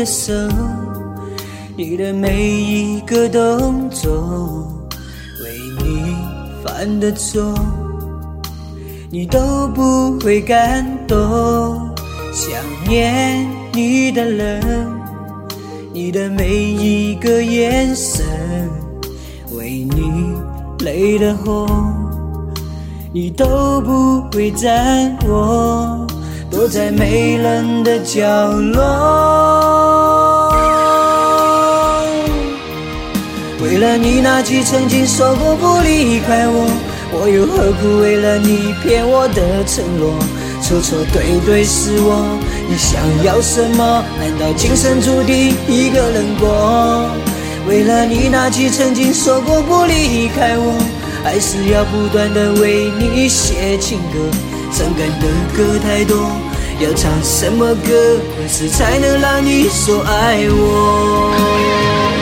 的手，你的每一个动作，为你犯的错，你都不会感动。想念你的人，你的每一个眼神，为你泪的红，你都不会赞我。躲在没人的角落，了你那句曾经说过不离开我，我又何苦为了你骗我的承诺？错错对对是我，你想要什么？难道今生注定一个人过？为了你那句曾经说过不离开我，还是要不断的为你写情歌。伤感的歌太多，要唱什么歌，何时才能让你说爱我？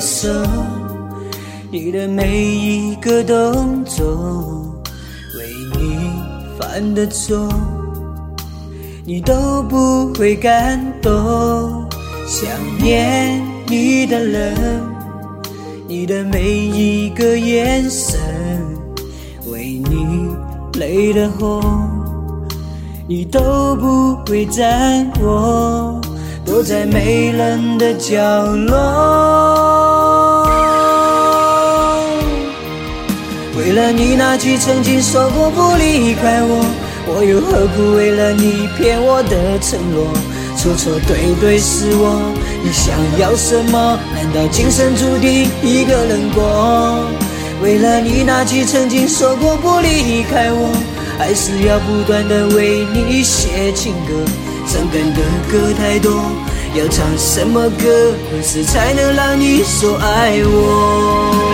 手，你的每一个动作，为你犯的错，你都不会感动。想念你的人，你的每一个眼神，为你泪的红，你都不会赞我。躲在没人的角落，了你那句曾经说过不离开我，我又何苦为了你骗我的承诺？错错对对是我，你想要什么？难道今生注定一个人过？为了你那句曾经说过不离开我，还是要不断的为你写情歌。伤感的歌太多，要唱什么歌？何时才能让你说爱我？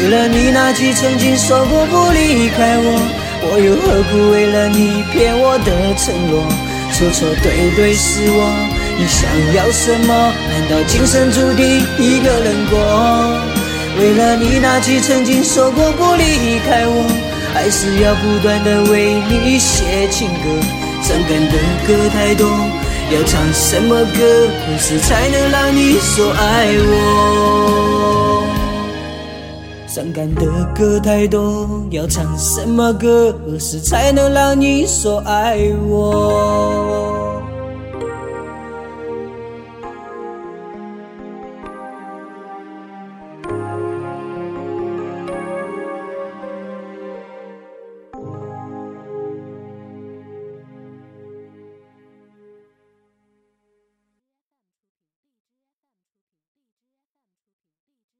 为了你那句曾经说过不离开我，我又何苦为了你骗我的承诺？错错对对是我，你想要什么？难道今生注定一个人过？为了你那句曾经说过不离开我，还是要不断的为你写情歌。伤感的歌太多，要唱什么歌？何时才能让你说爱我？伤感的歌太多，要唱什么歌？何时才能让你说爱我？